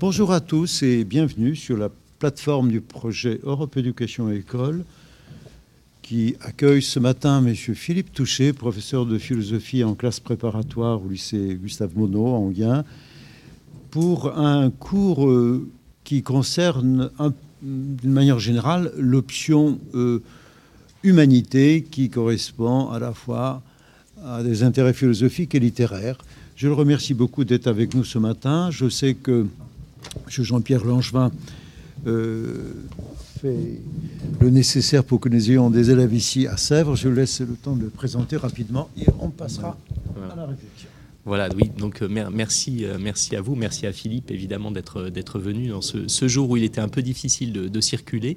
Bonjour à tous et bienvenue sur la plateforme du projet Europe Éducation École qui accueille ce matin M. Philippe Touché, professeur de philosophie en classe préparatoire au lycée Gustave Monod en Guin, pour un cours euh, qui concerne d'une manière générale l'option euh, humanité qui correspond à la fois à des intérêts philosophiques et littéraires. Je le remercie beaucoup d'être avec nous ce matin. Je sais que M. Jean-Pierre Langevin euh, fait le nécessaire pour que nous ayons des élèves ici à Sèvres. Je laisse le temps de le présenter rapidement et on passera. Voilà, donc euh, merci, euh, merci à vous, merci à Philippe évidemment d'être, d'être venu dans ce, jour où il était un peu difficile de, circuler.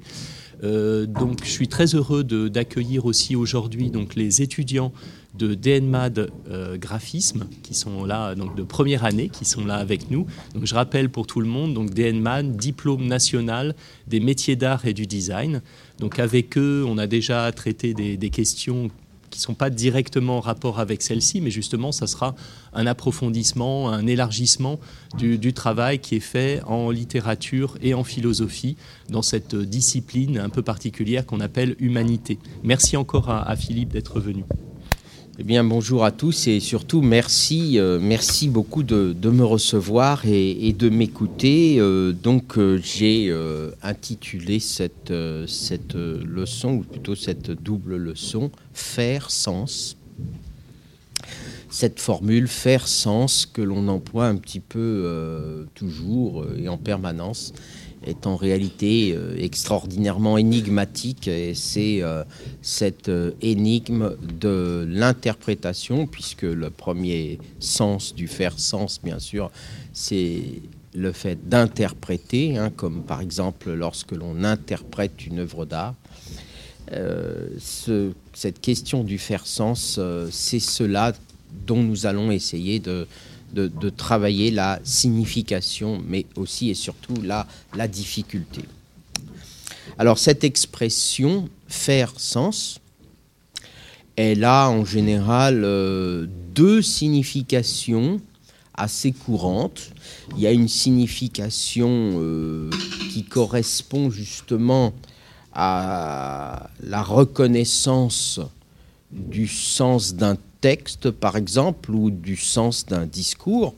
donc je suis très heureux d'accueillir aussi aujourd'hui donc, les étudiants de DNMAD euh, Graphisme, qui sont là, donc de première année, qui sont là avec nous. Donc je rappelle pour tout le monde, donc DNMAD, diplôme national des métiers d'art et du design. Donc avec eux, on a déjà traité des, questions qui ne sont pas directement en rapport avec celle-ci, mais justement, ça sera un approfondissement, un élargissement du, travail qui est fait en littérature et en philosophie dans cette discipline un peu particulière qu'on appelle humanité. Merci encore à Philippe d'être venu. Eh bien, bonjour à tous et surtout merci, euh, merci beaucoup de, me recevoir et, de m'écouter. Euh, donc, euh, j'ai intitulé cette, cette leçon, ou plutôt cette double leçon, Faire sens. Cette formule, faire sens, que l'on emploie un petit peu toujours et en permanence est en réalité euh, extraordinairement énigmatique et c'est euh, cette euh, énigme de l'interprétation puisque le premier sens du faire sens bien sûr c'est le fait d'interpréter hein, comme par exemple lorsque l'on interprète une œuvre d'art. Cette question du faire sens c'est cela dont nous allons essayer de de, travailler la signification, mais aussi et surtout la, difficulté. Alors cette expression faire sens, elle a en général euh, deux significations assez courantes. Il y a une signification euh, qui correspond justement à la reconnaissance du sens d'un texte, par exemple, ou du sens d'un discours.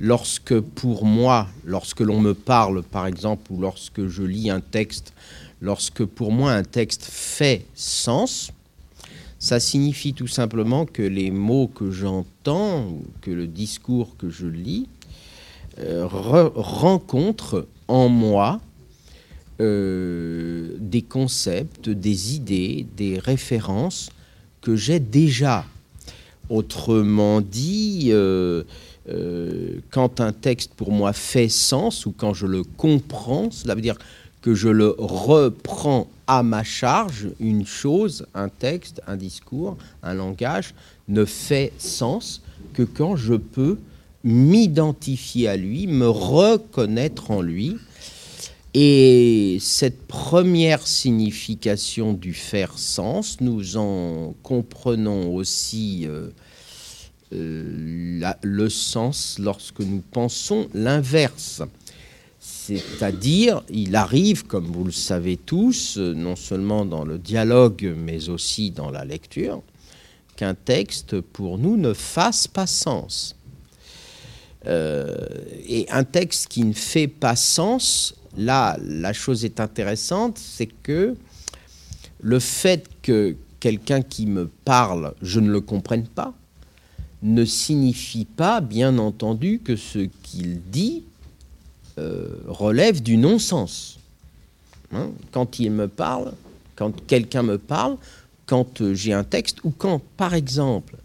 Lorsque, pour moi, lorsque l'on me parle, par exemple, ou lorsque je lis un texte, lorsque pour moi un texte fait sens, ça signifie tout simplement que les mots que j'entends, que le discours que je lis, euh, rencontrent en moi euh, des concepts, des idées, des références que j'ai déjà Autrement dit, euh, euh, quand un texte pour moi fait sens ou quand je le comprends, cela veut dire que je le reprends à ma charge, une chose, un texte, un discours, un langage, ne fait sens que quand je peux m'identifier à lui, me reconnaître en lui. Et cette première signification du faire sens, nous en comprenons aussi euh, euh, le sens lorsque nous pensons l'inverse. C'est-à-dire, il arrive, comme vous le savez tous, non seulement dans le dialogue, mais aussi dans la lecture, qu'un texte, pour nous, ne fasse pas sens. Euh, et un texte qui ne fait pas sens, là, la chose est intéressante, c'est que le fait que quelqu'un qui me parle, je ne le comprenne pas, ne signifie pas, bien entendu, que ce qu'il dit euh, relève du non-sens. Hein, quand il me parle, quand quelqu'un me parle, quand euh, j'ai un texte, ou quand, par exemple,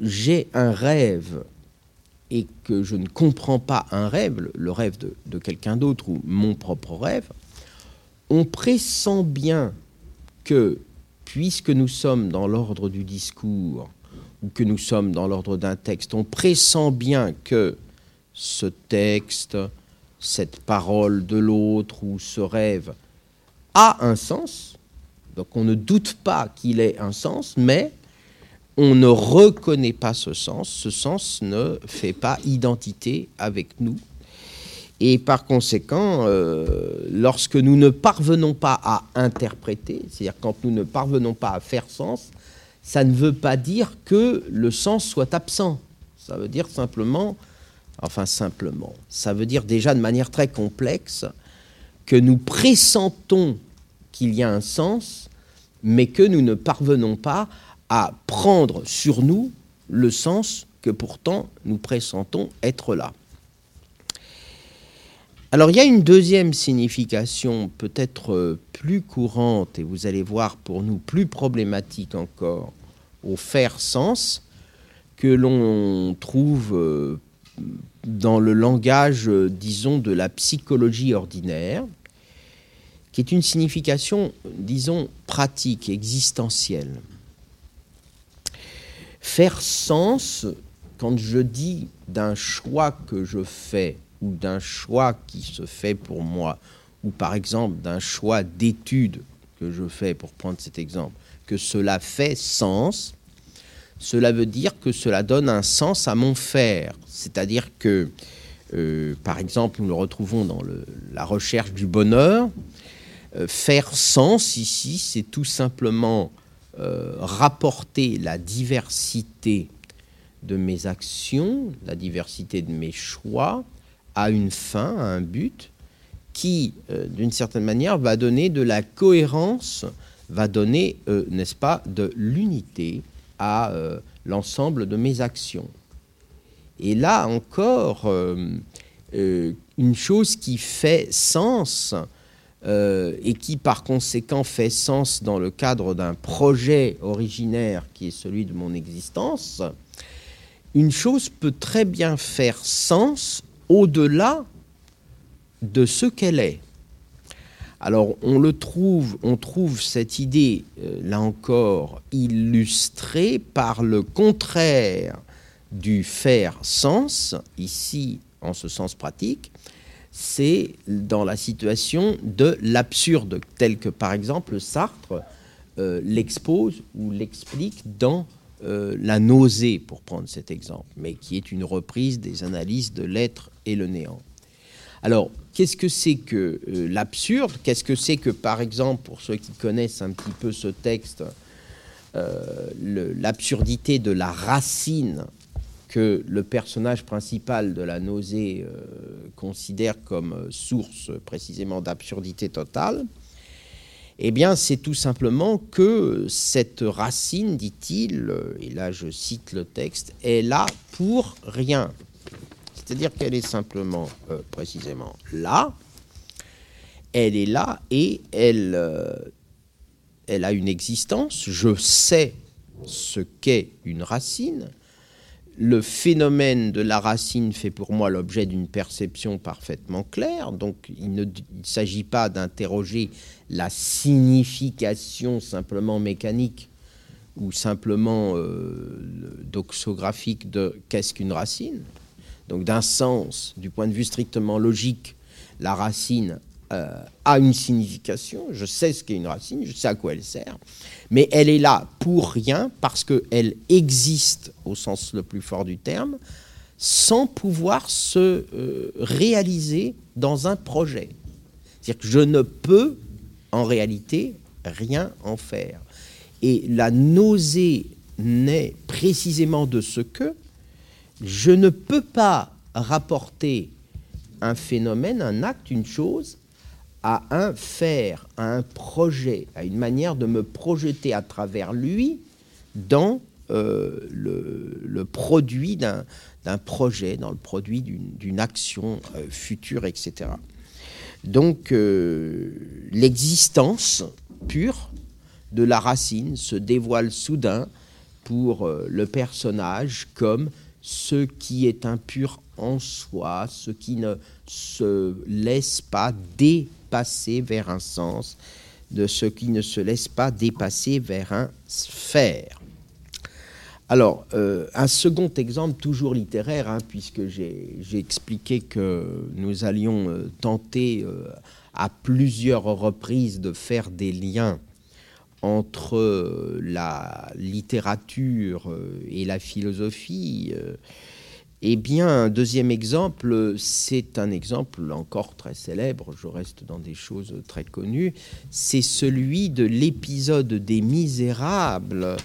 j'ai un rêve et que je ne comprends pas un rêve, le rêve de quelqu'un d'autre ou mon propre rêve, on pressent bien que, puisque nous sommes dans l'ordre du discours, ou que nous sommes dans l'ordre d'un texte, on pressent bien que ce texte, cette parole de l'autre ou ce rêve a un sens. Donc on ne doute pas qu'il ait un sens, mais on ne reconnaît pas ce sens. Ce sens ne fait pas identité avec nous. Et par conséquent, euh, lorsque nous ne parvenons pas à interpréter, c'est-à-dire quand nous ne parvenons pas à faire sens, ça ne veut pas dire que le sens soit absent. Ça veut dire simplement, enfin simplement, ça veut dire déjà de manière très complexe que nous pressentons qu'il y a un sens, mais que nous ne parvenons pas à prendre sur nous le sens que pourtant nous pressentons être là. Alors il y a une deuxième signification peut-être euh, plus courante, et vous allez voir pour nous plus problématique encore, au faire sens, que l'on trouve euh, dans le langage, euh, disons, de la psychologie ordinaire, qui est une signification, disons, pratique, existentielle. Faire sens, quand je dis d'un choix que je fais, ou d'un choix qui se fait pour moi, ou par exemple d'un choix d'étude que je fais, pour prendre cet exemple, que cela fait sens, cela veut dire que cela donne un sens à mon faire. C'est-à-dire que, euh, par exemple, nous le retrouvons dans la recherche du bonheur, euh, faire sens ici, c'est tout simplement euh, rapporter la diversité de mes actions, la diversité de mes choix, à une fin, à un but, qui, euh, d'une certaine manière, va donner de la cohérence, va donner, euh, n'est-ce pas, de l'unité à l'ensemble de mes actions. Et là encore, une chose qui fait sens et qui par conséquent fait sens dans le cadre d'un projet originaire qui est celui de mon existence, une chose peut très bien faire sens au-delà de ce qu'elle est. Alors on le trouve, on trouve cette idée, euh, là encore, illustrée par le contraire du faire sens, ici en ce sens pratique, c'est dans la situation de l'absurde, tel que par exemple Sartre euh, l'expose ou l'explique dans euh, la nausée, pour prendre cet exemple, mais qui est une reprise des analyses de l'être et le néant. Alors, qu'est-ce que c'est que euh, l'absurde? Qu'est-ce que c'est que, par exemple, pour ceux qui connaissent un petit peu ce texte, l'absurdité de la racine que le personnage principal de la nausée considère comme source précisément d'absurdité totale eh bien, c'est tout simplement que cette racine, dit-il, et là je cite le texte, est là pour rien. C'est-à-dire qu'elle est simplement, euh, précisément, là. Elle est là et euh, elle a une existence. Je sais ce qu'est une racine le phénomène de la racine fait pour moi l'objet d'une perception parfaitement claire. Donc il ne s'agit pas d'interroger la signification simplement mécanique ou simplement euh, doxographique de qu'est-ce qu'une racine. Donc d'un sens, du point de vue strictement logique, la racine euh, a une signification, je sais ce qu'est une racine, je sais à quoi elle sert, mais elle est là pour rien parce qu'elle existe au sens le plus fort du terme, sans pouvoir se euh, réaliser dans un projet. C'est-à-dire que je ne peux en réalité rien en faire. Et la nausée naît précisément de ce que je ne peux pas rapporter un phénomène, un acte, une chose à un faire, à un projet, à une manière de me projeter à travers lui dans euh, le, produit d'un projet, dans le produit d'une action euh, future, etc. Donc euh, l'existence pure de la racine se dévoile soudain pour le personnage comme ce qui est impur en soi, ce qui ne se laisse pas dé passer vers un sens, de ce qui ne se laisse pas dépasser vers un faire. Alors, euh, un second exemple, toujours littéraire, hein, puisque j'ai expliqué que nous allions euh, tenter euh, à plusieurs reprises de faire des liens entre la littérature et la philosophie Eh bien, un deuxième exemple, c'est un exemple encore très célèbre, je reste dans des choses très connues, c'est celui de l'épisode des Misérables,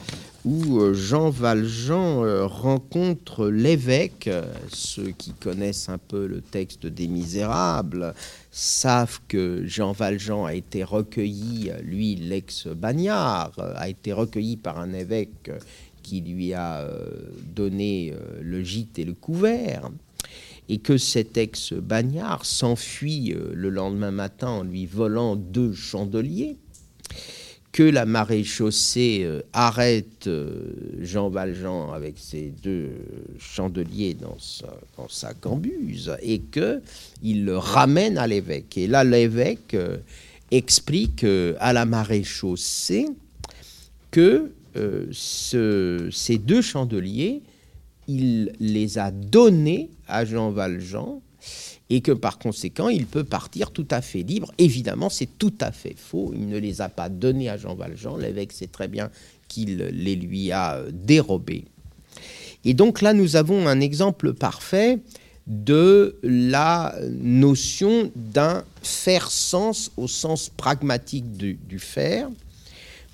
où euh, Jean Valjean euh, rencontre l'évêque. Ceux qui connaissent un peu le texte des Misérables savent que Jean Valjean a été recueilli, lui l'ex-bagnard, a été recueilli par un évêque qui lui a euh, donné euh, le gîte et le couvert, et que cet ex-bagnard s'enfuit euh, le lendemain matin en lui volant deux chandeliers, que la maréchaussée arrête Jean Valjean avec ses deux chandeliers dans sa, cambuse et que il le ramène à l'évêque. Et là, l'évêque explique à la maréchaussée que euh, ces deux chandeliers, il les a donnés à Jean Valjean et que par conséquent, il peut partir tout à fait libre. Évidemment, c'est tout à fait faux. Il ne les a pas donnés à Jean Valjean. L'évêque sait très bien qu'il les lui a euh, dérobés. Et donc là, nous avons un exemple parfait de la notion d'un faire sens au sens pragmatique du, du faire,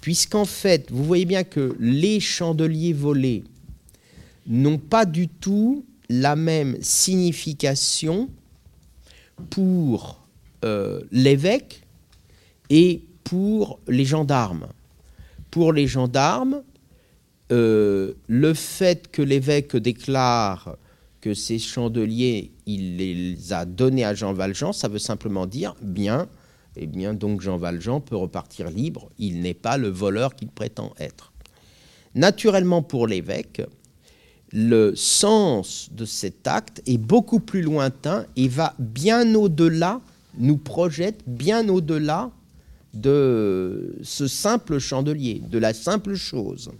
puisqu'en fait, vous voyez bien que les chandeliers volés n'ont pas du tout la même signification pour euh, l'évêque et pour les gendarmes. Pour les gendarmes, euh, le fait que l'évêque déclare que ces chandeliers, il les a donnés à Jean Valjean, ça veut simplement dire, bien, eh bien donc Jean Valjean peut repartir libre, il n'est pas le voleur qu'il prétend être. Naturellement pour l'évêque, le sens de cet acte est beaucoup plus lointain et va bien au-delà, nous projette bien au-delà de ce simple chandelier, de la simple chose.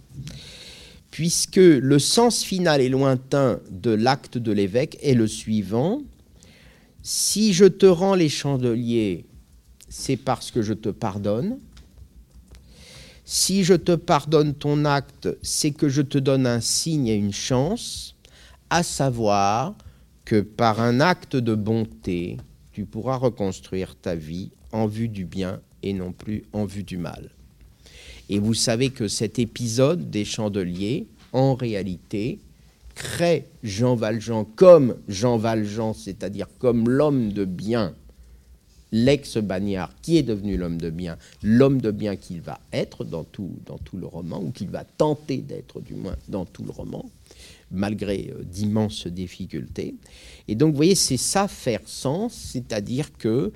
Puisque le sens final et lointain de l'acte de l'évêque est le suivant, si je te rends les chandeliers c'est parce que je te pardonne. Si je te pardonne ton acte, c'est que je te donne un signe et une chance, à savoir que par un acte de bonté, tu pourras reconstruire ta vie en vue du bien et non plus en vue du mal. Et vous savez que cet épisode des chandeliers, en réalité, crée Jean Valjean comme Jean Valjean, c'est-à-dire comme l'homme de bien l'ex-bagnard qui est devenu l'homme de bien, l'homme de bien qu'il va être dans tout, dans tout le roman, ou qu'il va tenter d'être du moins dans tout le roman, malgré euh, d'immenses difficultés. Et donc, vous voyez, c'est ça faire sens, c'est-à-dire que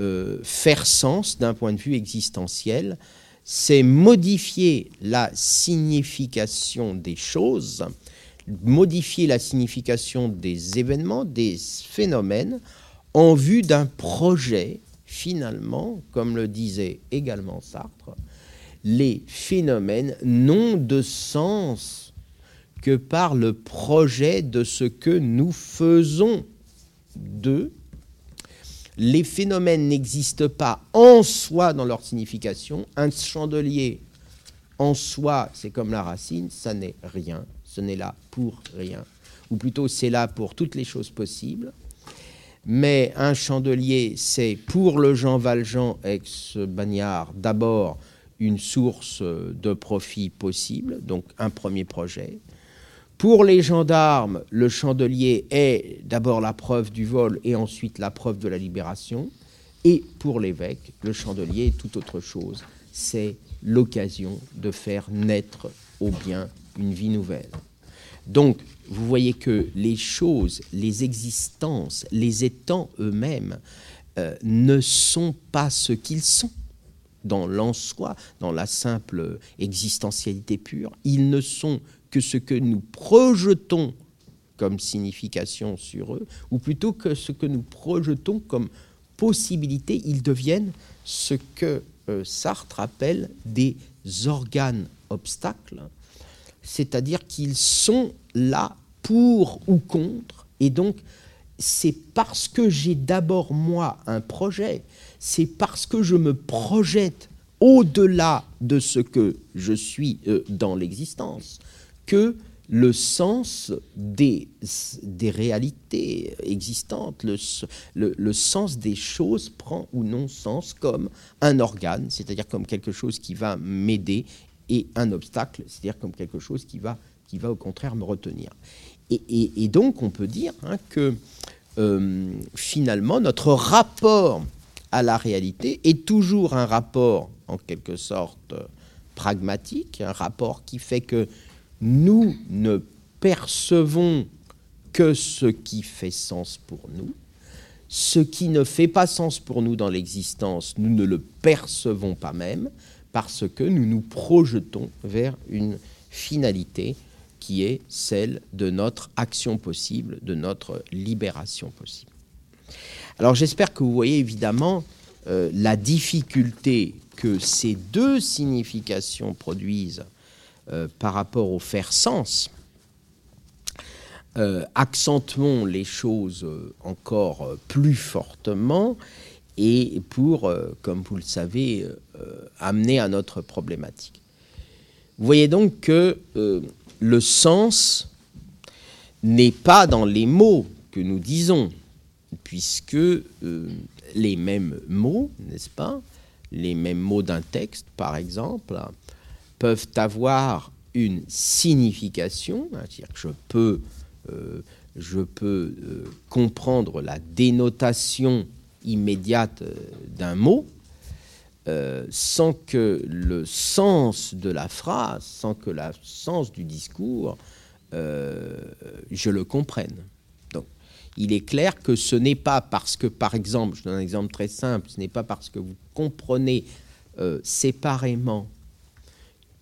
euh, faire sens d'un point de vue existentiel, c'est modifier la signification des choses, modifier la signification des événements, des phénomènes, en vue d'un projet, finalement, comme le disait également Sartre, les phénomènes n'ont de sens que par le projet de ce que nous faisons d'eux. Les phénomènes n'existent pas en soi dans leur signification. Un chandelier en soi, c'est comme la racine, ça n'est rien, ce n'est là pour rien. Ou plutôt, c'est là pour toutes les choses possibles mais un chandelier, c'est pour le Jean Valjean, ex-bagnard, d'abord une source de profit possible, donc un premier projet. Pour les gendarmes, le chandelier est d'abord la preuve du vol et ensuite la preuve de la libération. Et pour l'évêque, le chandelier est tout autre chose. C'est l'occasion de faire naître au bien une vie nouvelle. Donc, vous voyez que les choses, les existences, les étangs eux-mêmes euh, ne sont pas ce qu'ils sont dans l'en-soi, dans la simple existentialité pure. Ils ne sont que ce que nous projetons comme signification sur eux, ou plutôt que ce que nous projetons comme possibilité. Ils deviennent ce que euh, Sartre appelle des organes obstacles c'est-à-dire qu'ils sont là pour ou contre, et donc c'est parce que j'ai d'abord moi un projet, c'est parce que je me projette au-delà de ce que je suis euh, dans l'existence, que le sens des, des réalités existantes, le, le, sens des choses prend ou non sens comme un organe, c'est-à-dire comme quelque chose qui va m'aider, et un obstacle, c'est-à-dire comme quelque chose qui va, qui va au contraire me retenir. Et, donc on peut dire hein, que euh, finalement notre rapport à la réalité est toujours un rapport en quelque sorte pragmatique, un rapport qui fait que nous ne percevons que ce qui fait sens pour nous. Ce qui ne fait pas sens pour nous dans l'existence, nous ne le percevons pas même parce que nous nous projetons vers une finalité qui est celle de notre action possible, de notre libération possible. Alors j'espère que vous voyez évidemment euh, la difficulté que ces deux significations produisent euh, par rapport au faire sens, euh, accentuons les choses encore plus fortement et pour, comme vous le savez, amener à notre problématique. Vous voyez donc que le sens n'est pas dans les mots que nous disons, puisque les mêmes mots, n'est-ce pas, les mêmes mots d'un texte, par exemple, peuvent avoir une signification, c'est-à-dire que je peux, euh, je peux euh, comprendre la dénotation immédiate euh, d'un mot, sans que le sens de la phrase, sans que le sens du discours, je le comprenne. Donc, il est clair que ce n'est pas parce que, par exemple, je donne un exemple très simple, ce n'est pas parce que vous comprenez séparément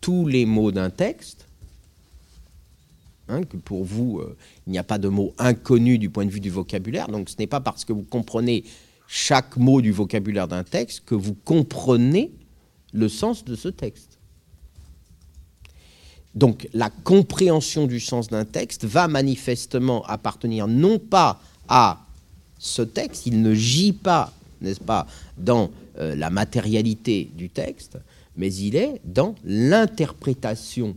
tous les mots d'un texte, hein, que pour vous, euh, il n'y a pas de mot inconnu du point de vue du vocabulaire, donc ce n'est pas parce que vous comprenez chaque mot du vocabulaire d'un texte que vous comprenez le sens de ce texte. Donc la compréhension du sens d'un texte va manifestement appartenir non pas à ce texte, il ne gît pas, n'est-ce pas, dans euh, la matérialité du texte, mais il est dans l'interprétation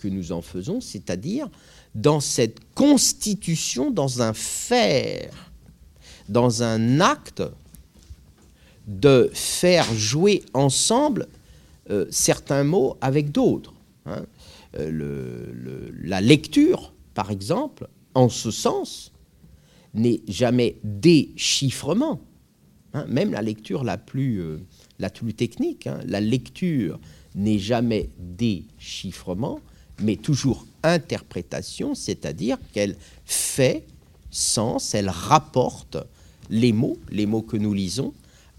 que nous en faisons, c'est-à-dire dans cette constitution, dans un faire, dans un acte de faire jouer ensemble euh, certains mots avec d'autres. Hein. Euh, la lecture, par exemple, en ce sens, n'est jamais déchiffrement. Hein. Même la lecture la plus, euh, la plus technique. Hein. La lecture n'est jamais déchiffrement, mais toujours interprétation, c'est-à-dire qu'elle fait sens, elle rapporte les mots, les mots que nous lisons,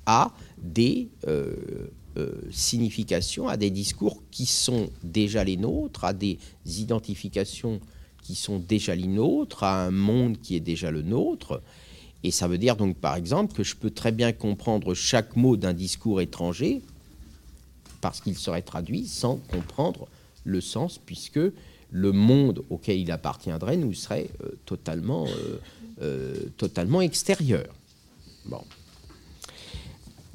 à des euh, euh, significations, à des discours qui sont déjà les nôtres, à des identifications qui sont déjà les nôtres, à un monde qui est déjà le nôtre. Et ça veut dire donc par exemple que je peux très bien comprendre chaque mot d'un discours étranger parce qu'il serait traduit sans comprendre le sens puisque le monde auquel il appartiendrait nous serait euh, totalement, euh, totalement extérieur. Bon.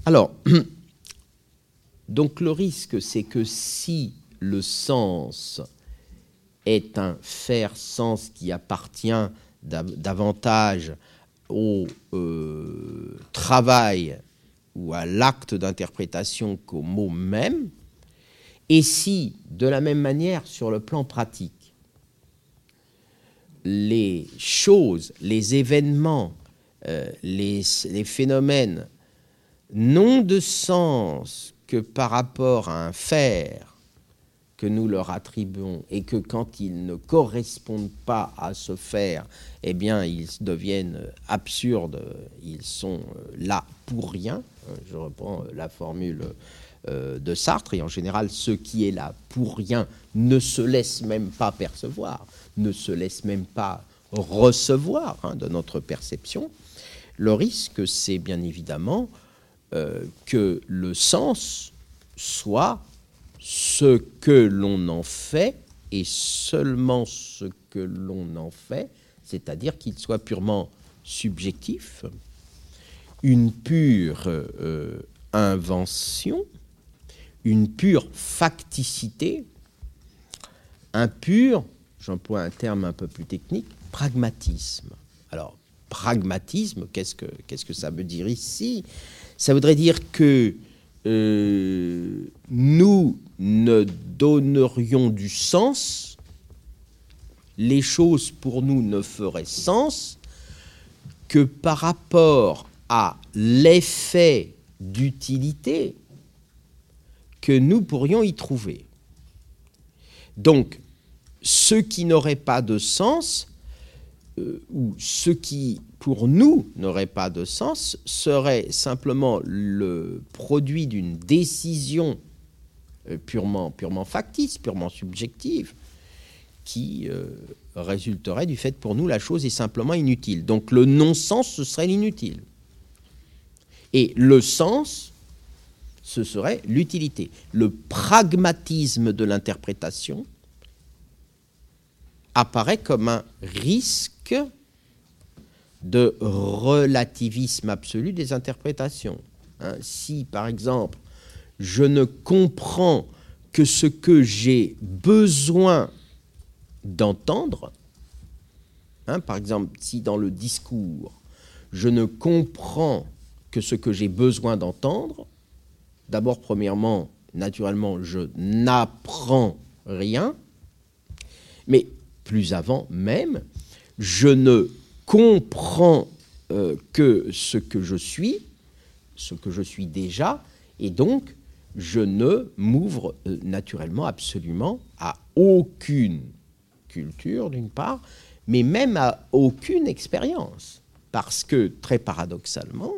Alors, donc le risque, c'est que si le sens est un faire sens qui appartient davantage au euh, travail ou à l'acte d'interprétation qu'au mot même, et si, de la même manière, sur le plan pratique, les choses, les événements, euh, les, phénomènes n'ont de sens que par rapport à un faire que nous leur attribuons et que quand ils ne correspondent pas à ce faire, eh bien, ils deviennent absurdes, ils sont euh, là pour rien. Euh, je reprends la formule de Sartre, et en général, ce qui est là pour rien ne se laisse même pas percevoir, ne se laisse même pas recevoir hein, de notre perception. Le risque, c'est bien évidemment que le sens soit ce que l'on en fait et seulement ce que l'on en fait, c'est-à-dire qu'il soit purement subjectif, une pure euh, invention, une pure facticité, un pur j'emploie un terme un peu plus technique, pragmatisme. Alors, pragmatisme, qu'est-ce que, que ça veut dire ici? Ça voudrait dire que euh, nous ne donnerions du sens, les choses pour nous ne feraient sens que par rapport à l'effet d'utilité que nous pourrions y trouver. Donc, ce qui n'aurait pas de sens, euh, ou ce qui pour nous n'aurait pas de sens, serait simplement le produit d'une décision euh, purement, factice, purement subjective, qui euh, résulterait du fait pour nous la chose est simplement inutile. Donc le non-sens, ce serait l'inutile. Et le sens, ce serait l'utilité. Le pragmatisme de l'interprétation apparaît comme un risque de relativisme absolu des interprétations. Hein, si, par exemple, je ne comprends que ce que j'ai besoin d'entendre, hein, par exemple, si dans le discours, je ne comprends que ce que j'ai besoin d'entendre, d'abord, premièrement, naturellement, je n'apprends rien, mais plus avant même, je ne comprends euh, que ce que je suis, ce que je suis déjà, et donc je ne m'ouvre euh, naturellement absolument à aucune culture, d'une part, mais même à aucune expérience. Parce que, très paradoxalement,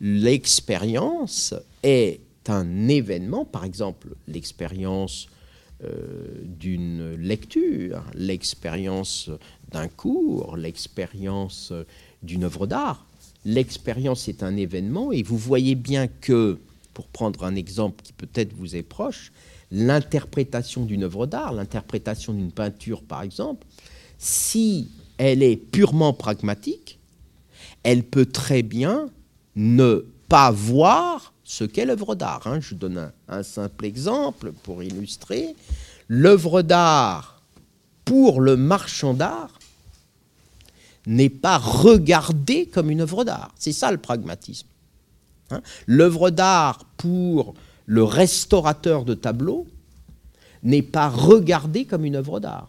l'expérience est un événement, par exemple l'expérience d'une lecture, l'expérience d'un cours, l'expérience d'une œuvre d'art. L'expérience est un événement et vous voyez bien que, pour prendre un exemple qui peut-être vous est proche, l'interprétation d'une œuvre d'art, l'interprétation d'une peinture par exemple, si elle est purement pragmatique, elle peut très bien ne pas voir ce qu'est l'œuvre d'art. Hein. Je donne un, simple exemple pour illustrer. L'œuvre d'art, pour le marchand d'art, n'est pas regardée comme une œuvre d'art. C'est ça le pragmatisme. Hein. L'œuvre d'art, pour le restaurateur de tableaux, n'est pas regardée comme une œuvre d'art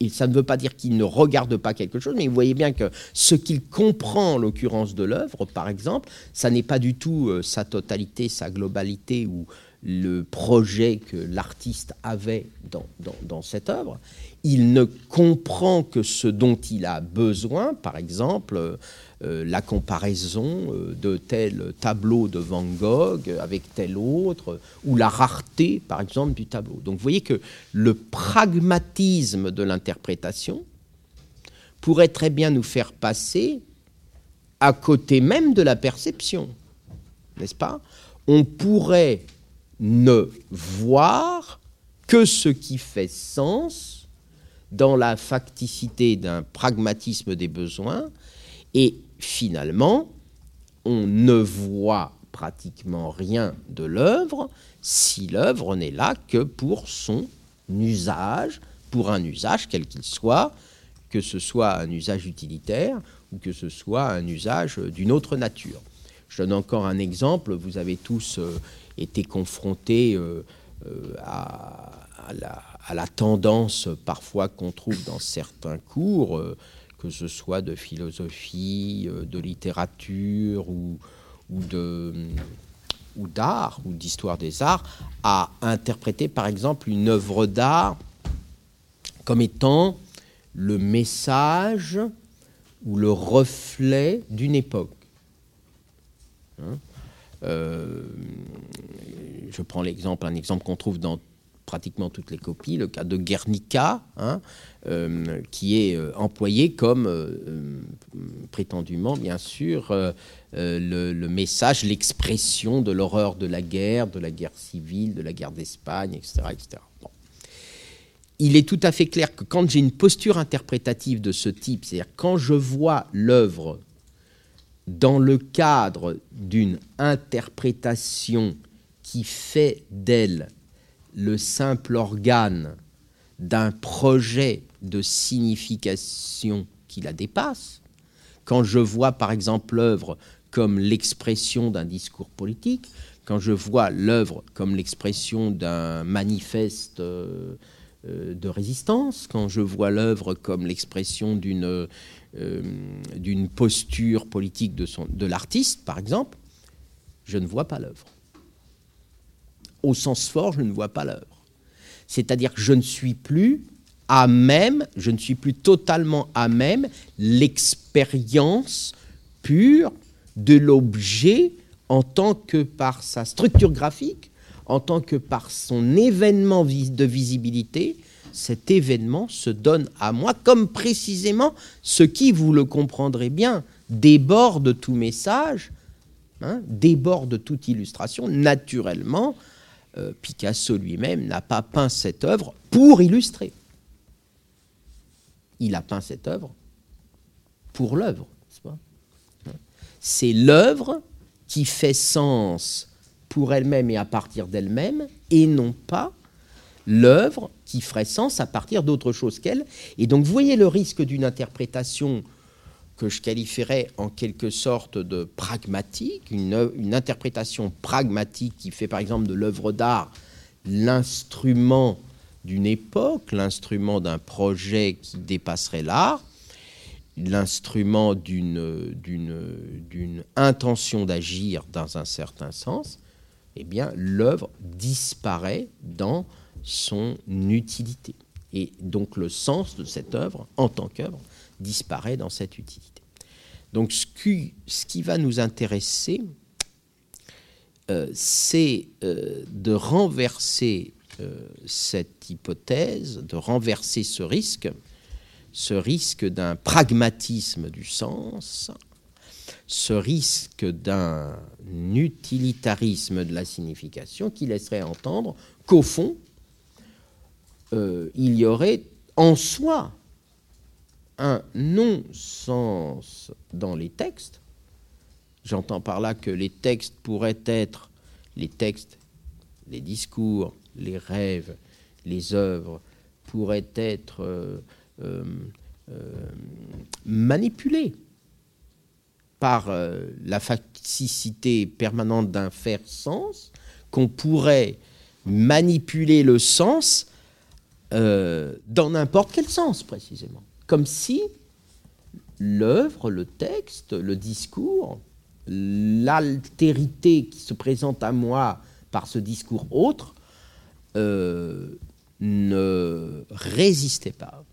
et ça ne veut pas dire qu'il ne regarde pas quelque chose, mais vous voyez bien que ce qu'il comprend, en l'occurrence de l'œuvre, par exemple, ça n'est pas du tout euh, sa totalité, sa globalité ou le projet que l'artiste avait dans, dans, cette œuvre. Il ne comprend que ce dont il a besoin, par exemple, euh, la comparaison euh, de tel tableau de Van Gogh avec tel autre, ou la rareté, par exemple, du tableau. Donc vous voyez que le pragmatisme de l'interprétation pourrait très bien nous faire passer à côté même de la perception, n'est-ce pas? On pourrait ne voir que ce qui fait sens dans la facticité d'un pragmatisme des besoins et finalement, on ne voit pratiquement rien de l'œuvre si l'œuvre n'est là que pour son usage, pour un usage quel qu'il soit, que ce soit un usage utilitaire ou que ce soit un usage d'une autre nature. Je donne encore un exemple, vous avez tous euh, été confrontés euh, euh, à, la, tendance parfois qu'on trouve dans certains cours que ce soit de philosophie, euh, de littérature ou, ou de ou d'art ou d'histoire des arts à interpréter par exemple une œuvre d'art comme étant le message ou le reflet d'une époque. Hein euh, je prends l'exemple, un exemple qu'on trouve dans pratiquement toutes les copies, le cas de Guernica, hein, euh, qui est euh, employé comme euh, prétendument, bien sûr, le, message, l'expression de l'horreur de la guerre, de la guerre civile, de la guerre d'Espagne, etc. Il est tout à fait clair que quand j'ai une posture interprétative de ce type, c'est-à-dire quand je vois l'œuvre dans le cadre d'une interprétation qui fait d'elle le simple organe d'un projet de signification qui la dépasse, quand je vois par exemple l'œuvre comme l'expression d'un discours politique, quand je vois l'œuvre comme l'expression d'un manifeste euh, euh, de résistance, quand je vois l'œuvre comme l'expression d'une euh, posture politique de, de l'artiste, par exemple, je ne vois pas l'œuvre. Au sens fort, je ne vois pas l'œuvre. C'est-à-dire que je ne suis plus à même, je ne suis plus totalement à même l'expérience pure de l'objet en tant que par sa structure graphique, en tant que par son événement de visibilité, cet événement se donne à moi comme précisément ce qui, vous le comprendrez bien, déborde tout message, hein, déborde toute illustration. Naturellement, euh, Picasso lui-même n'a pas peint cette œuvre pour illustrer. Il a peint cette œuvre pour l'œuvre. C'est l'œuvre qui fait sens pour elle-même et à partir d'elle-même, et non pas l'œuvre qui ferait sens à partir d'autre chose qu'elle. Et donc voyez le risque d'une interprétation que je qualifierais en quelque sorte de pragmatique, une, interprétation pragmatique qui fait par exemple de l'œuvre d'art l'instrument d'une époque, l'instrument d'un projet qui dépasserait l'art, l'instrument d'une intention d'agir dans un certain sens, eh bien, l'œuvre disparaît dans son utilité. Et donc le sens de cette œuvre, en tant qu'œuvre, disparaît dans cette utilité. Donc ce qui, va nous intéresser, euh, c'est euh, de renverser euh, cette hypothèse, de renverser ce risque, ce risque d'un pragmatisme du sens, ce risque d'un utilitarisme de la signification qui laisserait entendre qu'au fond, il y aurait en soi un non-sens dans les textes. J'entends par là que les textes pourraient être les textes, les discours, les rêves, les œuvres pourraient être euh, euh, manipulés par la facilité permanente d'un faire sens, qu'on pourrait manipuler le sens euh, dans n'importe quel sens précisément. Comme si l'œuvre, le texte, le discours, l'altérité qui se présente à moi par ce discours autre euh, ne résistait pas,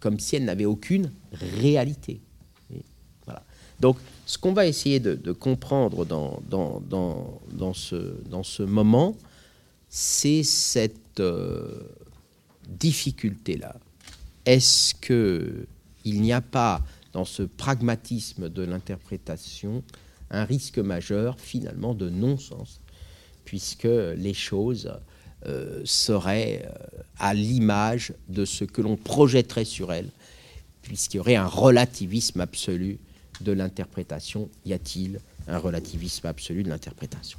comme si elle n'avait aucune réalité. Donc, ce qu'on va essayer de, comprendre dans ce moment, c'est cette, euh, difficulté-là, est-ce qu'il n'y a pas dans ce pragmatisme de l'interprétation un risque majeur finalement de non-sens, puisque les choses euh, seraient euh, à l'image de ce que l'on projetterait sur elles, puisqu'il y aurait un relativisme absolu de l'interprétation? Y a-t-il un relativisme absolu de l'interprétation?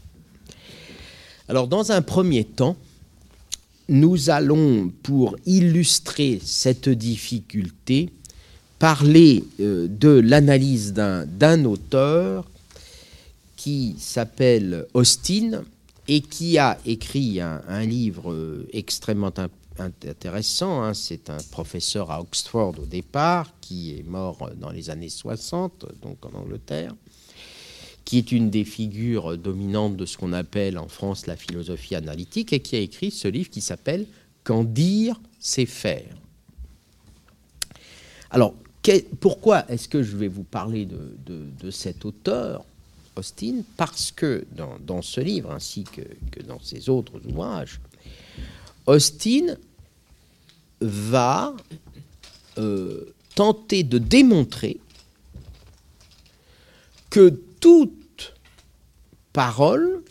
Alors dans un premier temps, nous allons, pour illustrer cette difficulté, parler euh, de l'analyse d'un auteur qui s'appelle Austin et qui a écrit un, livre euh, extrêmement intéressant. Hein. C'est un professeur à Oxford au départ, qui est mort dans les années 60, donc en Angleterre, qui est une des figures dominantes de ce qu'on appelle en France la philosophie analytique, et qui a écrit ce livre qui s'appelle Quand dire, c'est faire. Alors, pourquoi est-ce que je vais vous parler de, cet auteur, Austin? Parce que dans, ce livre, ainsi que, dans ses autres ouvrages, Austin va euh, tenter de démontrer que toute parole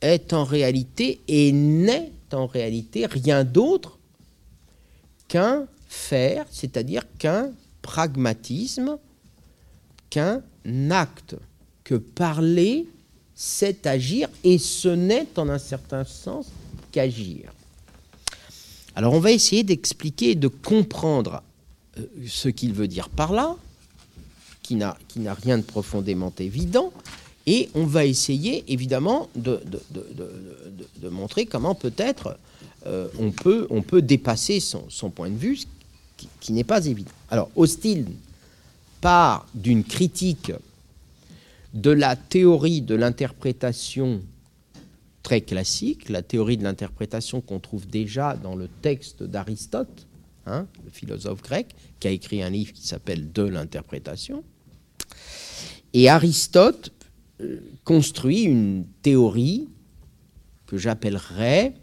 est en réalité et n'est en réalité rien d'autre qu'un faire, c'est-à-dire qu'un pragmatisme, qu'un acte, que parler, c'est agir, et ce n'est en un certain sens qu'agir. Alors on va essayer d'expliquer, de comprendre euh, ce qu'il veut dire par là, qui n'a rien de profondément évident, et on va essayer évidemment de, de, montrer comment peut-être euh, on, peut, on peut dépasser son, son point de vue, qui, qui n'est pas évident. Alors Austin part d'une critique de la théorie de l'interprétation très classique, la théorie de l'interprétation qu'on trouve déjà dans le texte d'Aristote, hein, le philosophe grec, qui a écrit un livre qui s'appelle De l'interprétation. Et Aristote construit une théorie que j'appellerais,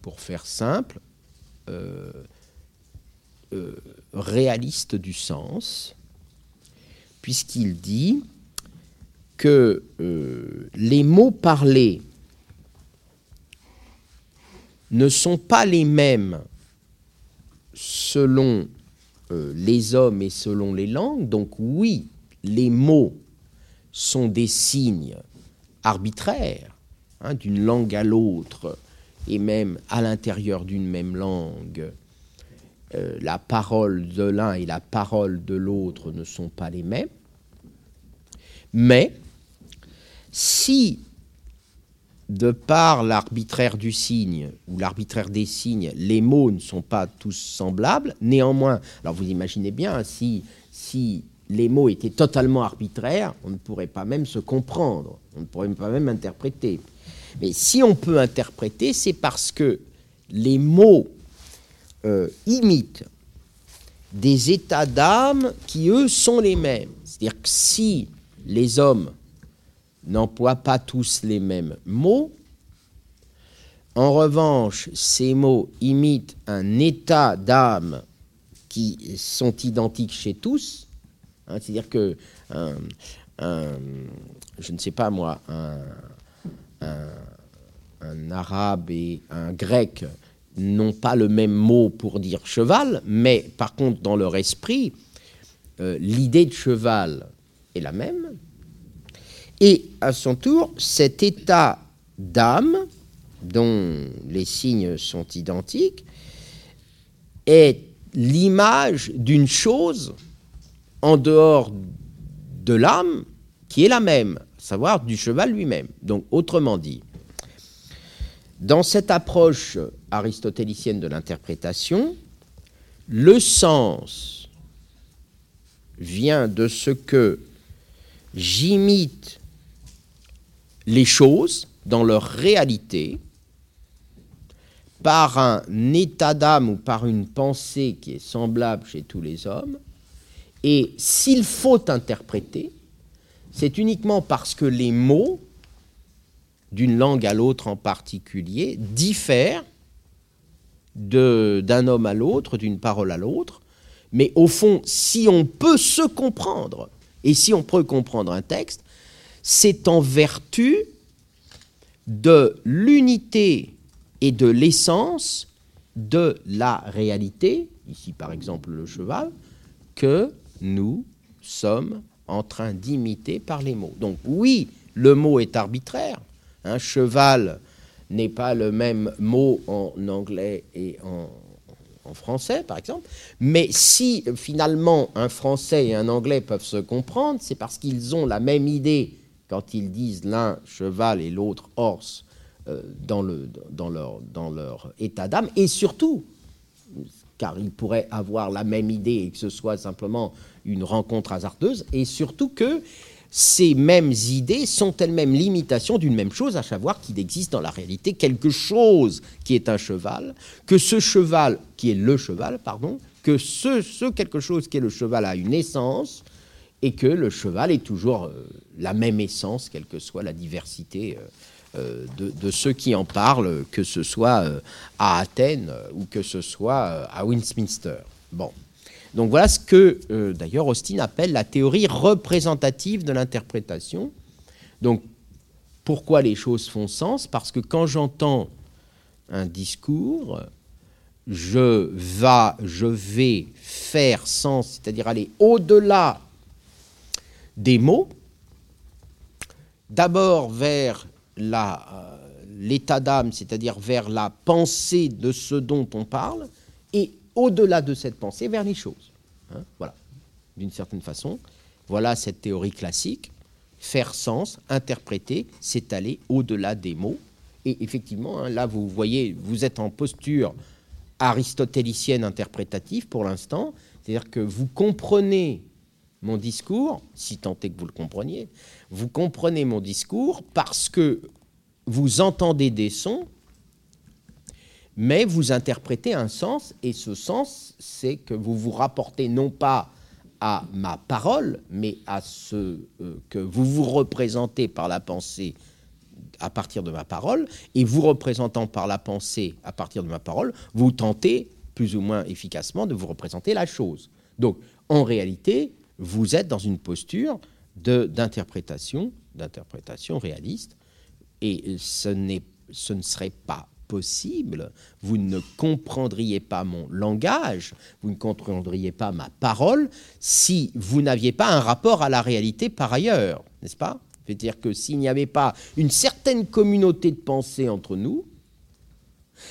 pour faire simple, euh, euh, réaliste du sens, puisqu'il dit que les mots parlés ne sont pas les mêmes selon euh, les hommes et selon les langues. Donc oui, les mots sont des signes arbitraires hein, d'une langue à l'autre et même à l'intérieur d'une même langue. Euh, la parole de l'un et la parole de l'autre ne sont pas les mêmes. Mais si de par l'arbitraire du signe ou l'arbitraire des signes, les mots ne sont pas tous semblables. Néanmoins, alors vous imaginez bien, si, si les mots étaient totalement arbitraires, on ne pourrait pas même se comprendre, on ne pourrait pas même interpréter. Mais si on peut interpréter, c'est parce que les mots euh, imitent des états d'âme qui, eux, sont les mêmes. C'est-à-dire que si les hommes n'emploient pas tous les mêmes mots. En revanche, ces mots imitent un état d'âme qui sont identiques chez tous. Hein, c'est-à-dire que, je ne sais pas moi, un, arabe et un grec n'ont pas le même mot pour dire cheval, mais par contre, dans leur esprit, euh, l'idée de cheval est la même, et à son tour, cet état d'âme, dont les signes sont identiques, est l'image d'une chose en dehors de l'âme qui est la même, à savoir du cheval lui-même. Donc, autrement dit, dans cette approche aristotélicienne de l'interprétation, le sens vient de ce que j'imite les choses dans leur réalité par un état d'âme ou par une pensée qui est semblable chez tous les hommes. Et s'il faut interpréter, c'est uniquement parce que les mots, d'une langue à l'autre en particulier, diffèrent d'un homme à l'autre, d'une parole à l'autre. Mais au fond, si on peut se comprendre, et si on peut comprendre un texte, c'est en vertu de l'unité et de l'essence de la réalité, ici par exemple le cheval, que nous sommes en train d'imiter par les mots. Donc oui, le mot est arbitraire. Un cheval n'est pas le même mot en anglais et en, français, par exemple. Mais si finalement un français et un anglais peuvent se comprendre, c'est parce qu'ils ont la même idée quand ils disent l'un cheval et l'autre horse euh, dans, leur, dans leur état d'âme, et surtout, car ils pourraient avoir la même idée et que ce soit simplement une rencontre hasardeuse, et surtout que ces mêmes idées sont elles-mêmes l'imitation d'une même chose, à savoir qu'il existe dans la réalité quelque chose qui est un cheval, que ce cheval, qui est le cheval, pardon, que ce, quelque chose qui est le cheval a une essence, et que le cheval est toujours euh, la même essence, quelle que soit la diversité euh, euh, de, ceux qui en parlent, que ce soit à Athènes ou que ce soit à Westminster. Bon. Donc voilà ce que d'ailleurs Austin appelle la théorie représentative de l'interprétation. Donc pourquoi les choses font sens? Parce que quand j'entends un discours, je, va, je vais faire sens, c'est-à-dire aller au-delà des mots, d'abord vers euh, l'état d'âme, c'est-à-dire vers la pensée de ce dont on parle, et au-delà de cette pensée, vers les choses. Hein, voilà, d'une certaine façon. Voilà cette théorie classique. Faire sens, interpréter, c'est aller au-delà des mots. Et effectivement, hein, là, vous voyez, vous êtes en posture aristotélicienne interprétative pour l'instant, c'est-à-dire que vous comprenez mon discours, si tant est que vous le compreniez, vous comprenez mon discours parce que vous entendez des sons, mais vous interprétez un sens, et ce sens, c'est que vous vous rapportez non pas à ma parole, mais à ce euh, que vous vous représentez par la pensée à partir de ma parole, et vous représentant par la pensée à partir de ma parole, vous tentez plus ou moins efficacement de vous représenter la chose. Donc, en réalité, vous êtes dans une posture d'interprétation, d'interprétation réaliste, et ce, ce ne serait pas possible, vous ne comprendriez pas mon langage, vous ne comprendriez pas ma parole, si vous n'aviez pas un rapport à la réalité par ailleurs, n'est-ce pas? C'est-à-dire que s'il n'y avait pas une certaine communauté de pensée entre nous,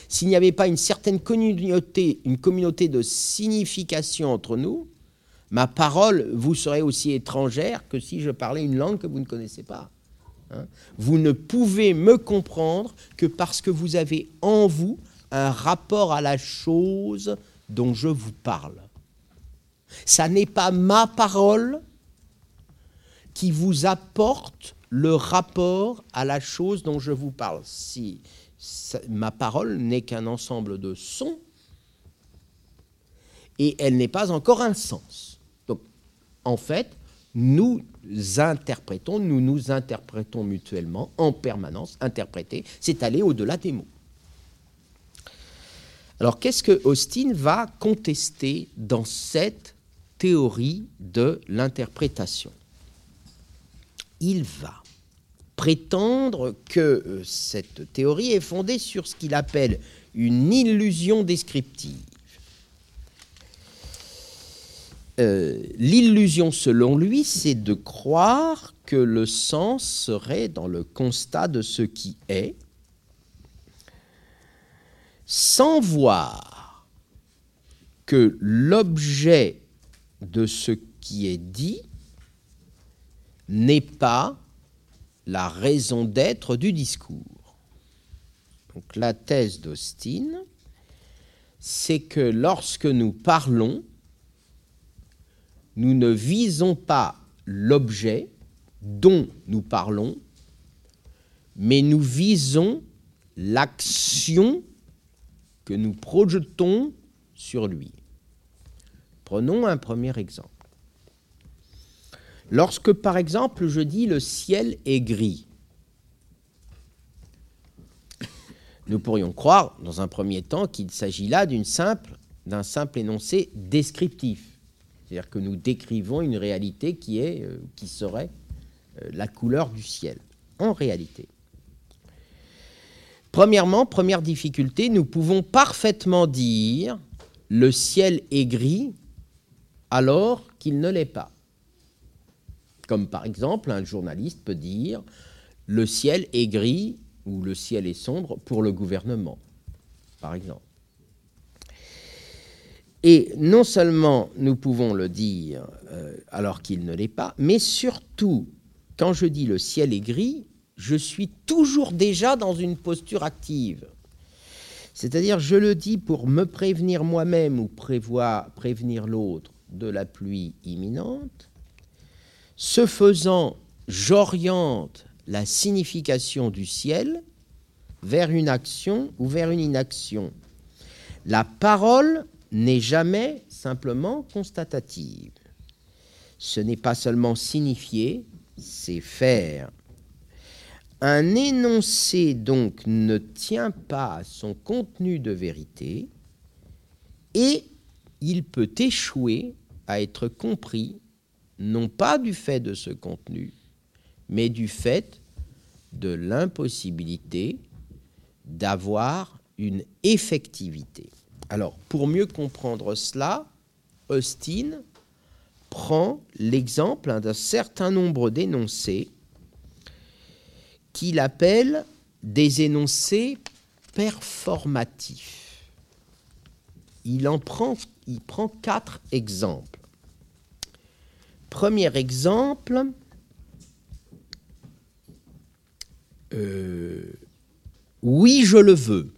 s'il n'y avait pas une certaine communauté, une communauté de signification entre nous, ma parole vous serait aussi étrangère que si je parlais une langue que vous ne connaissez pas. Hein. vous ne pouvez me comprendre que parce que vous avez en vous un rapport à la chose dont je vous parle. Ça n'est pas ma parole qui vous apporte le rapport à la chose dont je vous parle. Si ma parole n'est qu'un ensemble de sons et elle n'est pas encore un sens en fait, nous interprétons, nous nous interprétons mutuellement en permanence. Interpréter, c'est aller au-delà des mots. Alors, qu'est-ce que Austin va contester dans cette théorie de l'interprétation? Il va prétendre que euh, cette théorie est fondée sur ce qu'il appelle une illusion descriptive. Euh, l'illusion, selon lui, c'est de croire que le sens serait dans le constat de ce qui est, sans voir que l'objet de ce qui est dit n'est pas la raison d'être du discours. Donc la thèse d'Austin, c'est que lorsque nous parlons, nous ne visons pas l'objet dont nous parlons, mais nous visons l'action que nous projetons sur lui. Prenons un premier exemple. Lorsque, par exemple, je dis le ciel est gris, nous pourrions croire, dans un premier temps, qu'il s'agit là d'un simple, énoncé descriptif. C'est-à-dire que nous décrivons une réalité qui, est, euh, qui serait euh, la couleur du ciel, en réalité. Premièrement, première difficulté, nous pouvons parfaitement dire le ciel est gris alors qu'il ne l'est pas. Comme par exemple, un journaliste peut dire le ciel est gris ou le ciel est sombre pour le gouvernement, par exemple. Et non seulement nous pouvons le dire euh, alors qu'il ne l'est pas, mais surtout, quand je dis le ciel est gris, je suis toujours déjà dans une posture active. C'est-à-dire, je le dis pour me prévenir moi-même ou prévoir, prévenir l'autre de la pluie imminente. Ce faisant, j'oriente la signification du ciel vers une action ou vers une inaction. La parole n'est jamais simplement constatative. Ce n'est pas seulement signifier, c'est faire. Un énoncé donc ne tient pas à son contenu de vérité et il peut échouer à être compris non pas du fait de ce contenu, mais du fait de l'impossibilité d'avoir une effectivité. Alors, pour mieux comprendre cela, Austin prend l'exemple d'un certain nombre d'énoncés qu'il appelle des énoncés performatifs. Il en prend, il prend quatre exemples. Premier exemple, euh, oui, je le veux,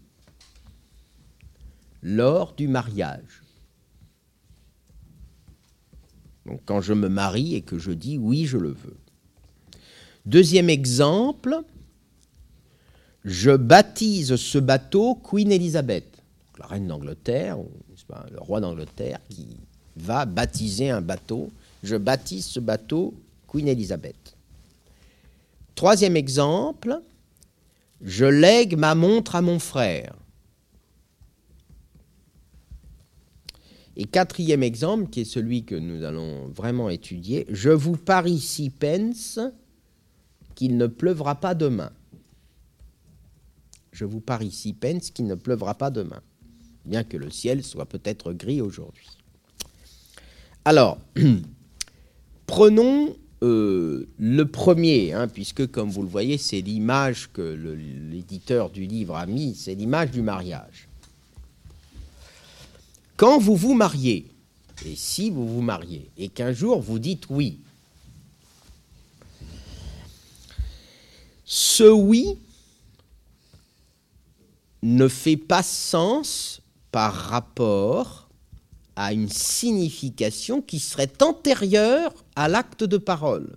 lors du mariage. Donc, quand je me marie et que je dis oui, je le veux. Deuxième exemple, je baptise ce bateau Queen Elizabeth, la reine d'Angleterre, le roi d'Angleterre qui va baptiser un bateau. Je baptise ce bateau Queen Elizabeth. Troisième exemple, je lègue ma montre à mon frère. Et quatrième exemple, qui est celui que nous allons vraiment étudier, je vous parie six pence qu'il ne pleuvra pas demain. Je vous parie six pence qu'il ne pleuvra pas demain, bien que le ciel soit peut-être gris aujourd'hui. Alors, prenons euh, le premier, hein, puisque comme vous le voyez, c'est l'image que l'éditeur du livre a mis, c'est l'image du mariage. Quand vous vous mariez, et si vous vous mariez, et qu'un jour vous dites oui, ce oui ne fait pas sens par rapport à une signification qui serait antérieure à l'acte de parole.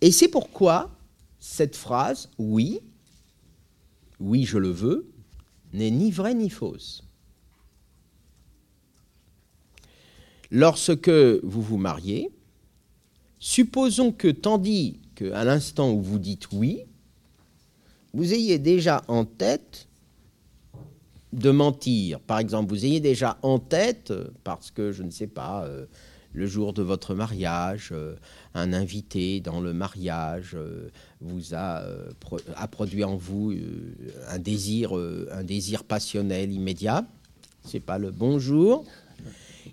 Et c'est pourquoi cette phrase, oui, oui je le veux, n'est ni vraie ni fausse. Lorsque vous vous mariez, supposons que tandis qu'à l'instant où vous dites oui, vous ayez déjà en tête de mentir. Par exemple, vous ayez déjà en tête, parce que je ne sais pas, euh, le jour de votre mariage, euh, un invité dans le mariage euh, vous a, euh, a, produit en vous un désir, un désir passionnel immédiat. C'est pas le bonjour.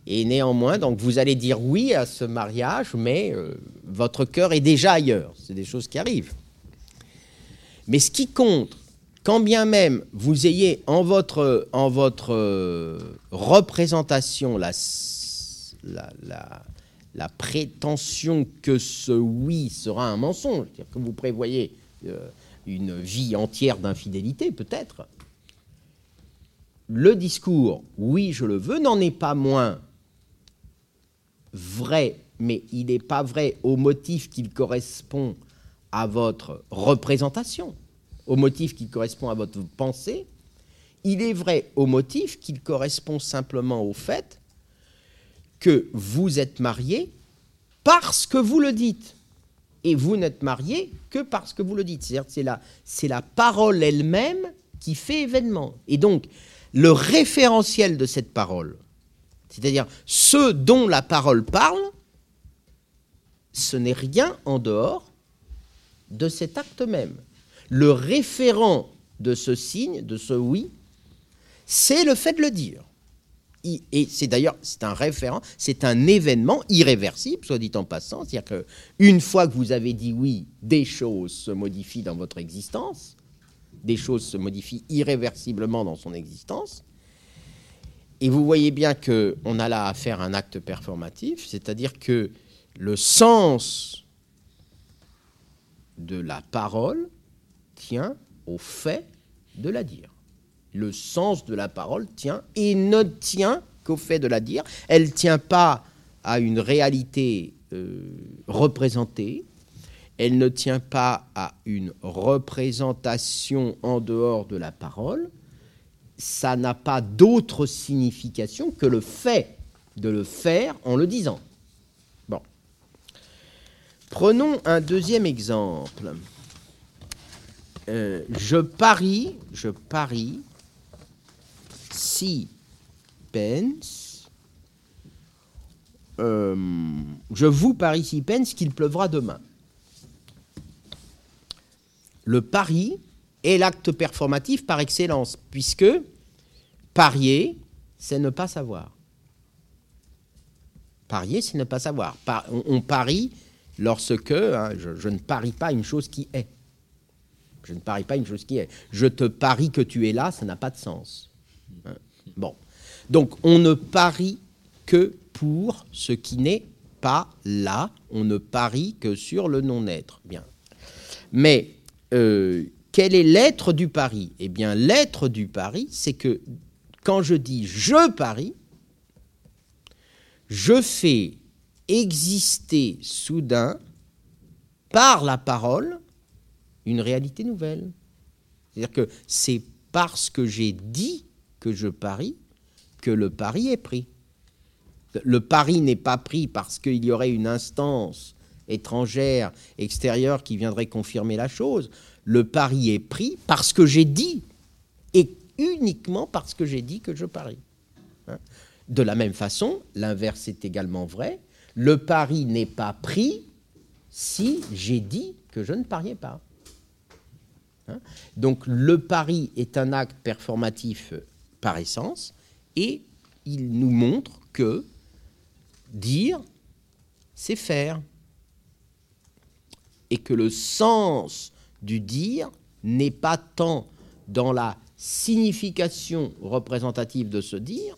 Et néanmoins, donc vous allez dire oui à ce mariage, mais votre cœur est déjà ailleurs. C'est des choses qui arrivent. Mais ce qui compte, quand bien même vous ayez en votre, en votre représentation la la, prétention que ce oui sera un mensonge, c'est-à-dire que vous prévoyez euh, une vie entière d'infidélité, peut-être, le discours oui, je le veux n'en est pas moins vrai, mais il n'est pas vrai au motif qu'il correspond à votre représentation, au motif qui correspond à votre pensée. Il est vrai au motif qu'il correspond simplement au fait que vous êtes marié parce que vous le dites. Et vous n'êtes marié que parce que vous le dites. C'est-à-dire c'est la, c'est la parole elle-même qui fait événement. Et donc, le référentiel de cette parole, c'est-à-dire ce dont la parole parle, ce n'est rien en dehors de cet acte même. Le référent de ce signe, de ce oui, c'est le fait de le dire et c'est d'ailleurs c'est un référent, c'est un événement irréversible, soit dit en passant, c'est-à-dire qu'une fois que vous avez dit oui, des choses se modifient dans votre existence, des choses se modifient irréversiblement dans son existence. Et vous voyez bien qu'on a là à faire un acte performatif, c'est-à-dire que le sens de la parole tient au fait de la dire le sens de la parole tient et ne tient qu'au fait de la dire. Elle ne tient pas à une réalité euh, représentée, elle ne tient pas à une représentation en dehors de la parole, ça n'a pas d'autre signification que le fait de le faire en le disant. Bon. Prenons un deuxième exemple. Euh, je parie, je parie si pence, euh, je vous parie si pence qu'il pleuvra demain. Le pari est l'acte performatif par excellence, puisque parier, c'est ne pas savoir. Parier, c'est ne pas savoir. on, parie lorsque hein, je, ne parie pas une chose qui est. Je ne parie pas une chose qui est. Je te parie que tu es là, ça n'a pas de sens. Bon. Donc on ne parie que pour ce qui n'est pas là. On ne parie que sur le non-être. Bien. Mais euh, quel est l'être du pari? Eh bien, l'être du pari, c'est que quand je dis je parie, je fais exister soudain, par la parole, une réalité nouvelle. C'est-à-dire que c'est parce que j'ai dit que je parie que le pari est pris. Le pari n'est pas pris parce qu'il y aurait une instance étrangère, extérieure, qui viendrait confirmer la chose. Le pari est pris parce que j'ai dit, et uniquement parce que j'ai dit que je parie. Hein? De la même façon, l'inverse est également vrai. Le pari n'est pas pris si j'ai dit que je ne pariais pas. Hein? Donc le pari est un acte performatif par essence et il nous montre que dire, c'est faire. Et que le sens du dire n'est pas tant dans la signification représentative de ce dire,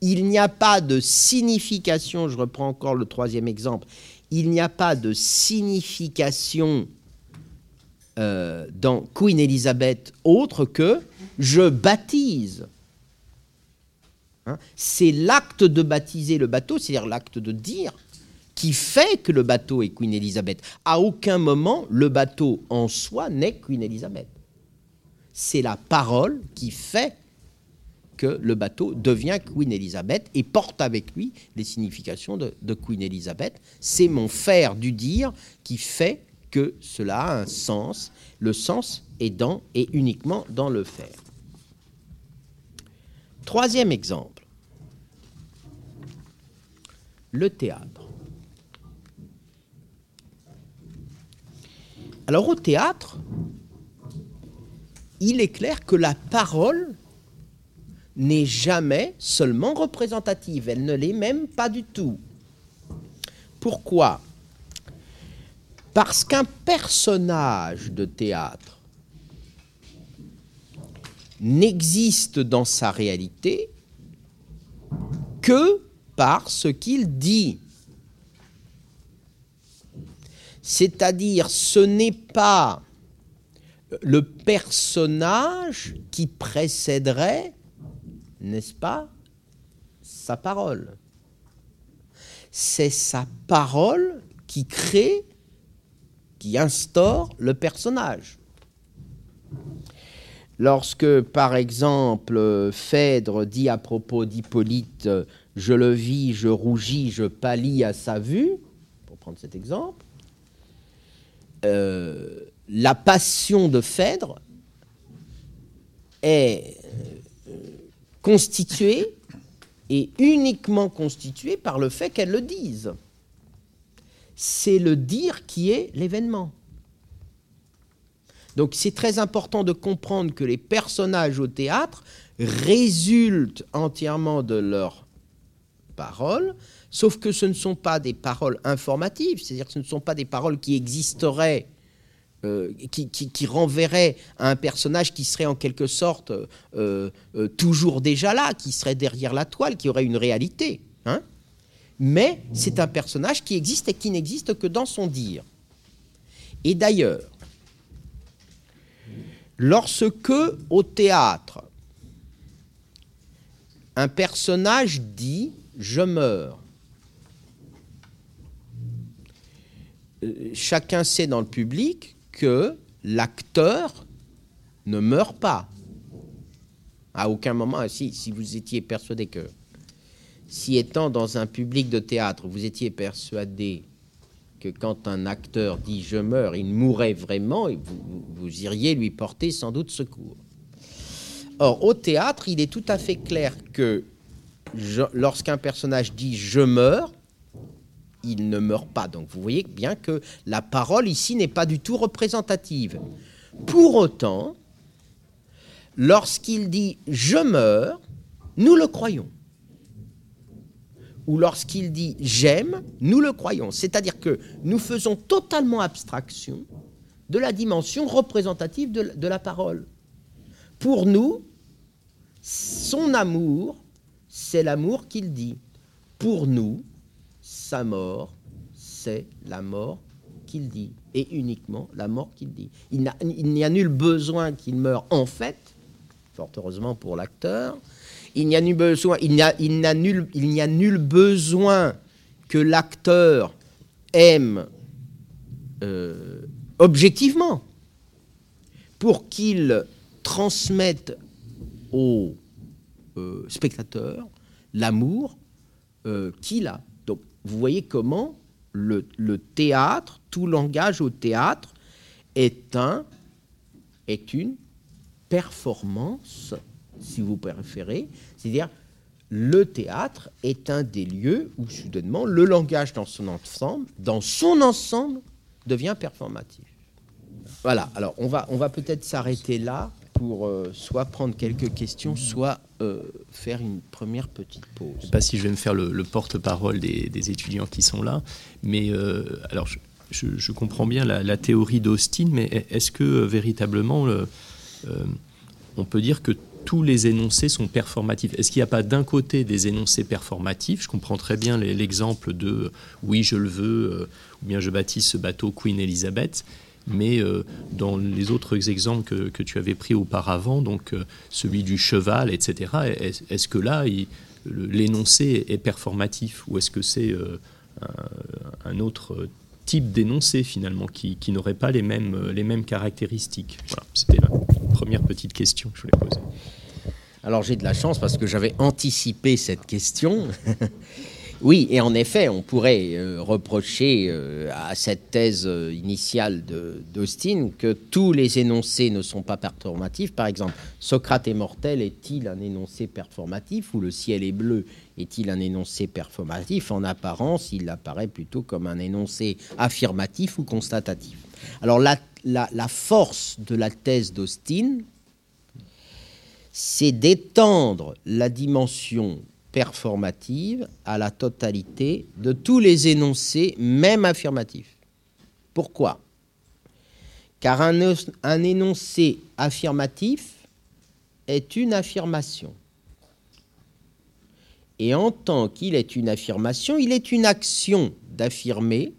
il n'y a pas de signification, je reprends encore le troisième exemple, il n'y a pas de signification euh, dans Queen Elizabeth autre que je baptise. Hein? c'est l'acte de baptiser le bateau, c'est-à-dire l'acte de dire, qui fait que le bateau est Queen Elizabeth. À aucun moment, le bateau en soi n'est Queen Elizabeth. C'est la parole qui fait que le bateau devient Queen Elizabeth et porte avec lui les significations de, Queen Elizabeth. C'est mon faire du dire qui fait que cela a un sens. Le sens est dans et uniquement dans le faire. Troisième exemple, le théâtre. Alors au théâtre, il est clair que la parole n'est jamais seulement représentative, elle ne l'est même pas du tout. Pourquoi? Parce qu'un personnage de théâtre n'existe dans sa réalité que par ce qu'il dit. C'est-à-dire, ce n'est pas le personnage qui précéderait n'est-ce pas, sa parole. C'est sa parole qui crée, qui instaure le personnage. Lorsque, par exemple, Phèdre dit à propos d'Hippolyte Je le vis, je rougis, je pâlis à sa vue, pour prendre cet exemple, euh, la passion de Phèdre est constituée et uniquement constituée par le fait qu'elle le dise. C'est le dire qui est l'événement. Donc c'est très important de comprendre que les personnages au théâtre résultent entièrement de leurs paroles, sauf que ce ne sont pas des paroles informatives, c'est-à-dire que ce ne sont pas des paroles qui existeraient euh, qui, renverrait à un personnage qui serait en quelque sorte euh, euh, toujours déjà là, qui serait derrière la toile, qui aurait une réalité. Hein. Mais c'est un personnage qui existe et qui n'existe que dans son dire. Et d'ailleurs, lorsque au théâtre, un personnage dit ⁇ Je meurs ⁇ chacun sait dans le public que l'acteur ne meurt pas. À aucun moment, si, si vous étiez persuadé que, si étant dans un public de théâtre, vous étiez persuadé que quand un acteur dit je meurs, il mourrait vraiment, et vous, vous iriez lui porter sans doute secours. Or, au théâtre, il est tout à fait clair que lorsqu'un personnage dit je meurs, il ne meurt pas. Donc vous voyez bien que la parole ici n'est pas du tout représentative. Pour autant, lorsqu'il dit je meurs, nous le croyons. Ou lorsqu'il dit j'aime, nous le croyons. C'est-à-dire que nous faisons totalement abstraction de la dimension représentative de, de la parole. Pour nous, son amour, c'est l'amour qu'il dit. Pour nous, sa mort, c'est la mort qu'il dit, et uniquement la mort qu'il dit. Il n'y a, nul besoin qu'il meure en fait, fort heureusement pour l'acteur, il n'y a nul besoin, que l'acteur aime euh, objectivement pour qu'il transmette au euh, spectateur l'amour euh, qu'il a. Donc vous voyez comment le, théâtre, tout langage au théâtre est une performance, si vous préférez. C'est-à-dire, le théâtre est un des lieux où, soudainement, le langage dans son ensemble, dans son ensemble, devient performatif. Voilà, alors on va, on va peut-être s'arrêter là pour euh, soit prendre quelques questions, soit euh, faire une première petite pause. Je ne sais pas si je vais me faire le, porte-parole des, étudiants qui sont là, mais euh, alors je, comprends bien la, théorie d'Austin, mais est-ce que véritablement on peut dire que tous les énoncés sont performatifs. Est-ce qu'il n'y a pas d'un côté des énoncés performatifs? Je comprends très bien l'exemple de oui, je le veux, ou bien je baptise ce bateau Queen Elizabeth mais euh, dans les autres exemples que, tu avais pris auparavant, donc euh, celui du cheval, etc., est-ce que là, l'énoncé est performatif ou est-ce que c'est euh, un, autre type d'énoncé finalement qui, n'aurait pas les mêmes, les mêmes caractéristiques? Voilà, c'était première petite question que je voulais poser. Alors j'ai de la chance parce que j'avais anticipé cette question. Oui, et en effet, on pourrait euh, reprocher euh, à cette thèse euh, initiale d'Austin que tous les énoncés ne sont pas performatifs. Par exemple, Socrate est mortel est-il un énoncé performatif ou le ciel est bleu est-il un énoncé performatif? En apparence, il apparaît plutôt comme un énoncé affirmatif ou constatatif. Alors la, la force de la thèse d'Austin, c'est d'étendre la dimension performative à la totalité de tous les énoncés, même affirmatifs. Pourquoi? Car un, énoncé affirmatif est une affirmation. Et en tant qu'il est une affirmation, il est une action d'affirmer.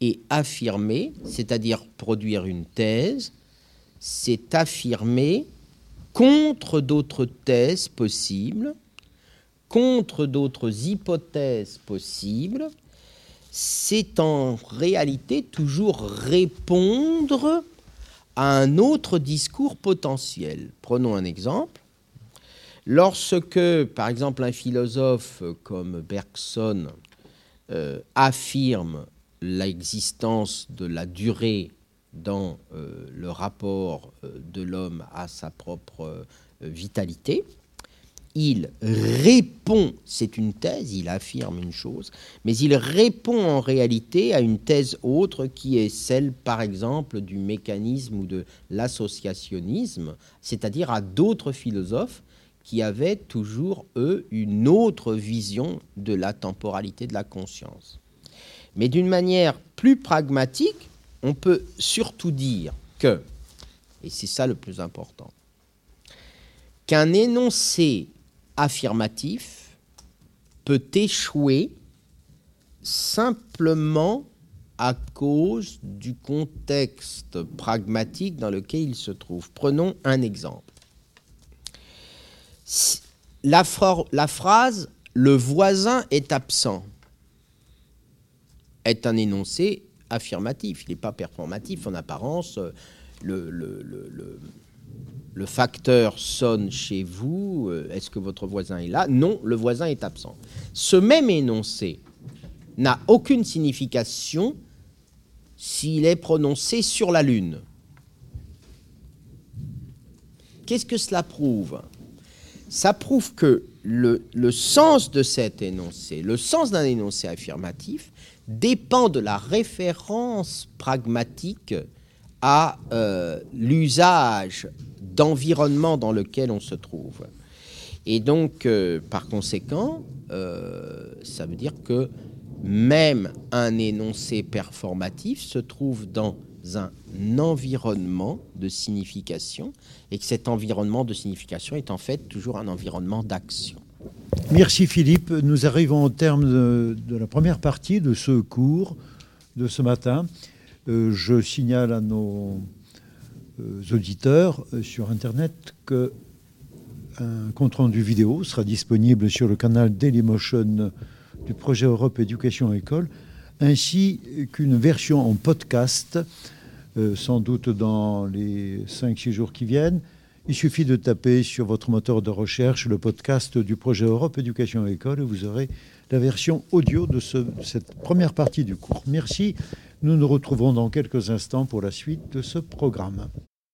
Et affirmer, c'est-à-dire produire une thèse, c'est affirmer contre d'autres thèses possibles contre d'autres hypothèses possibles, c'est en réalité toujours répondre à un autre discours potentiel. Prenons un exemple. Lorsque, par exemple, un philosophe comme Bergson euh, affirme l'existence de la durée dans euh, le rapport euh, de l'homme à sa propre vitalité, il répond, c'est une thèse, il affirme une chose, mais il répond en réalité à une thèse autre qui est celle, par exemple, du mécanisme ou de l'associationnisme, c'est-à-dire à, d'autres philosophes qui avaient toujours, eux, une autre vision de la temporalité de la conscience. Mais d'une manière plus pragmatique, on peut surtout dire que, et c'est ça le plus important, qu'un énoncé affirmatif peut échouer simplement à cause du contexte pragmatique dans lequel il se trouve. Prenons un exemple. La, phrase le voisin est absent est un énoncé affirmatif, il n'est pas performatif en apparence. Le, facteur sonne chez vous, euh, est-ce que votre voisin est là? Non, le voisin est absent. Ce même énoncé n'a aucune signification s'il est prononcé sur la Lune. Qu'est-ce que cela prouve? Ça prouve que le, sens de cet énoncé, le sens d'un énoncé affirmatif, dépend de la référence pragmatique à euh, l'usage d'environnement dans lequel on se trouve. Et donc, euh, par conséquent, euh, ça veut dire que même un énoncé performatif se trouve dans un environnement de signification et que cet environnement de signification est en fait toujours un environnement d'action. Merci Philippe. Nous arrivons au terme de, la première partie de ce cours de ce matin. Euh, je signale à nos euh, auditeurs euh, sur Internet que un compte rendu vidéo sera disponible sur le canal Dailymotion du projet Europe Éducation École, ainsi qu'une version en podcast, sans doute dans les 5-6 jours qui viennent, il suffit de taper sur votre moteur de recherche le podcast du projet Europe Éducation École et vous aurez la version audio de, cette première partie du cours. Merci. Nous nous retrouverons dans quelques instants pour la suite de ce programme.